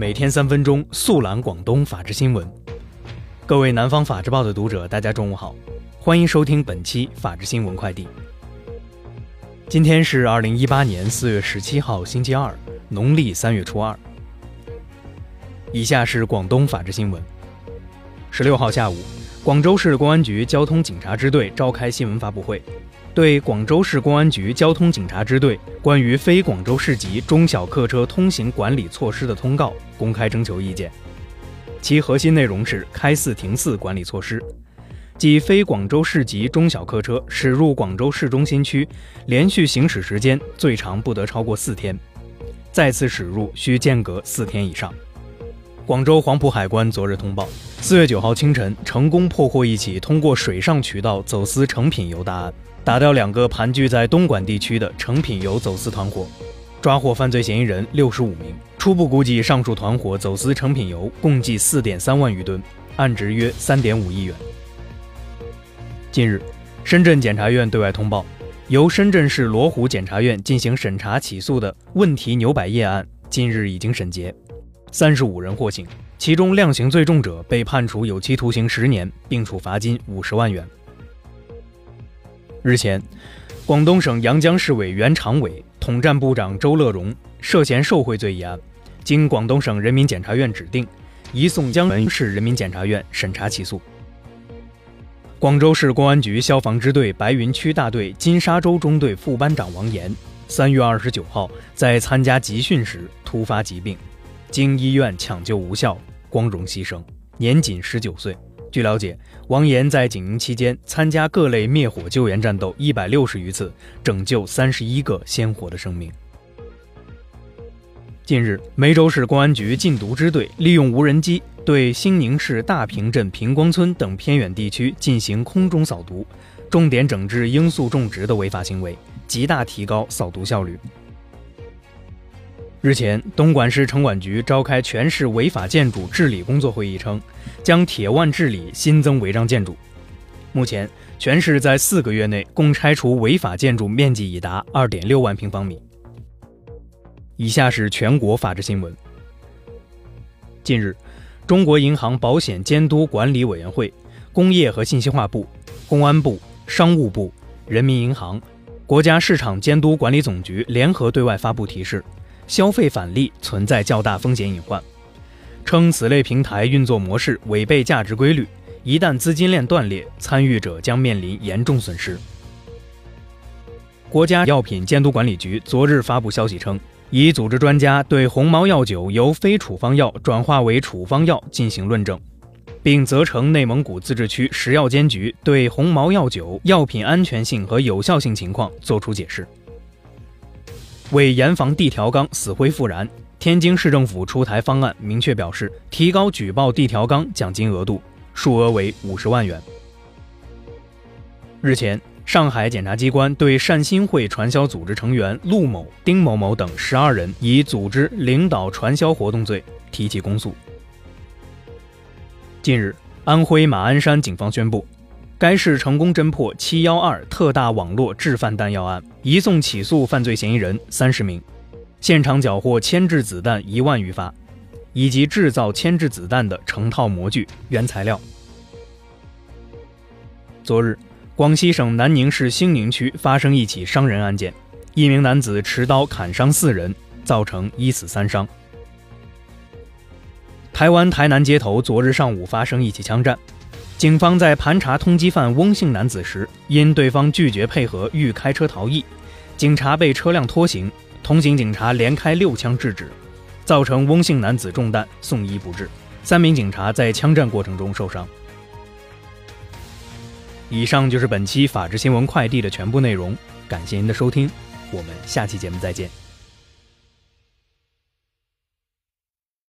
每天三分钟速览广东法治新闻。各位南方法制报的读者，大家中午好，欢迎收听本期法治新闻快递。今天是二零一八年四月十七号，星期二，农历三月初二。以下是广东法治新闻。十六号下午，广州市公安局交通警察支队召开新闻发布会。对广州市公安局交通警察支队关于非广州市级中小客车通行管理措施的通告公开征求意见，其核心内容是开四停四管理措施，即非广州市级中小客车驶入广州市中心区，连续行驶时间最长不得超过四天，再次驶入需间隔四天以上。广州黄埔海关昨日通报，四月九号清晨成功破获一起通过水上渠道走私成品油大案。打掉两个盘踞在东莞地区的成品油走私团伙，抓获犯罪嫌疑人六十五名。初步估计，上述团伙走私成品油共计四点三万余吨，案值约三点五亿元。近日，深圳检察院对外通报，由深圳市罗湖检察院进行审查起诉的问题牛百叶案，近日已经审结，三十五人获刑，其中量刑最重者被判处有期徒刑十年，并处罚金五十万元。日前，广东省阳江市委原常委、统战部长周乐荣涉嫌受贿罪一案，经广东省人民检察院指定，移送江门市人民检察院审查起诉。广州市公安局消防支队白云区大队金沙洲中队副班长王岩，三月二十九号在参加集训时突发疾病，经医院抢救无效，光荣牺牲，年仅十九岁。据了解，王岩在警营期间参加各类灭火救援战斗一百六十余次，拯救三十一个鲜活的生命。近日，梅州市公安局禁毒支队利用无人机对兴宁市大坪镇平光村等偏远地区进行空中扫毒，重点整治罂粟种植的违法行为，极大提高扫毒效率。日前，东莞市城管局召开全市违法建筑治理工作会议，称将铁腕治理新增违章建筑。目前，全市在四个月内共拆除违法建筑面积已达二点六万平方米。以下是全国法制新闻。近日，中国银行保险监督管理委员会、工业和信息化部、公安部、商务部、人民银行、国家市场监督管理总局联合对外发布提示。消费返利存在较大风险隐患，称此类平台运作模式违背价值规律，一旦资金链断裂，参与者将面临严重损失。国家药品监督管理局昨日发布消息称，已组织专家对鸿茅药酒由非处方药转化为处方药进行论证，并责成内蒙古自治区食药监局对鸿茅药酒药品安全性和有效性情况作出解释。为严防地条钢死灰复燃，天津市政府出台方案，明确表示提高举报地条钢奖金额度，数额为五十万元。日前，上海检察机关对善心会传销组织成员陆某、丁某某等十二人以组织领导传销活动罪提起公诉。近日，安徽马鞍山警方宣布。该市成功侦破“七幺二”特大网络制贩弹药案，移送起诉犯罪嫌疑人三十名，现场缴获铅制子弹一万余发，以及制造铅制子弹的成套模具、原材料。昨日，广西省南宁市兴宁区发生一起伤人案件，一名男子持刀砍伤四人，造成一死三伤。台湾台南街头昨日上午发生一起枪战。警方在盘查通缉犯翁姓男子时，因对方拒绝配合，欲开车逃逸，警察被车辆拖行，同行警察连开六枪制止，造成翁姓男子中弹送医不治，三名警察在枪战过程中受伤。以上就是本期法治新闻快递的全部内容，感谢您的收听，我们下期节目再见。